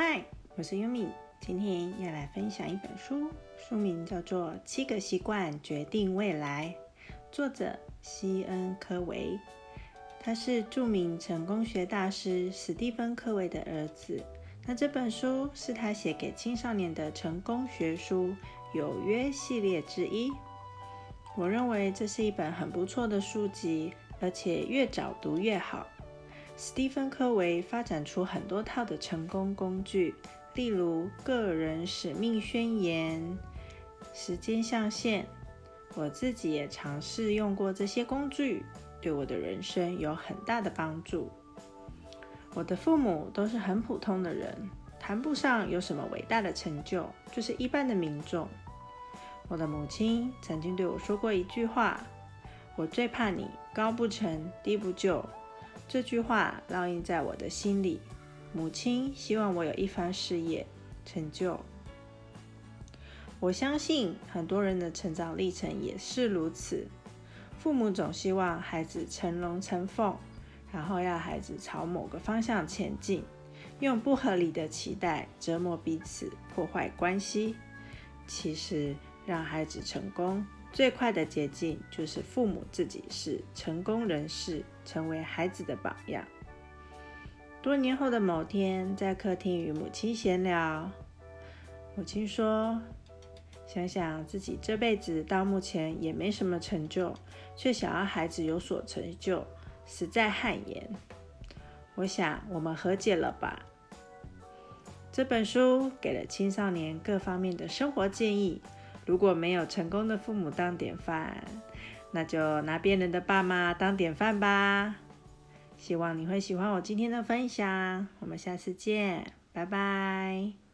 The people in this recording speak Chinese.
嗨，我是优米，今天要来分享一本书，书名叫做《七个习惯决定未来》，作者西恩·科维，他是著名成功学大师史蒂芬·科维的儿子。那这本书是他写给青少年的成功学书有约系列之一。我认为这是一本很不错的书籍，而且越早读越好。斯蒂芬·科维发展出很多套的成功工具，例如个人使命宣言、时间象限。我自己也尝试用过这些工具，对我的人生有很大的帮助。我的父母都是很普通的人，谈不上有什么伟大的成就，就是一般的民众。我的母亲曾经对我说过一句话：“我最怕你高不成低不就。”这句话烙印在我的心里。母亲希望我有一番事业成就。我相信很多人的成长历程也是如此。父母总希望孩子成龙成凤，然后要孩子朝某个方向前进，用不合理的期待折磨彼此，破坏关系。其实，让孩子成功。最快的捷径就是父母自己是成功人士，成为孩子的榜样。多年后的某天，在客厅与母亲闲聊，母亲说：“想想自己这辈子到目前也没什么成就，却想要孩子有所成就，实在汗颜。我想我们和解了吧。”这本书给了青少年各方面的生活建议。如果没有成功的父母当典范，那就拿别人的爸妈当典范吧。希望你会喜欢我今天的分享，我们下次见，拜拜。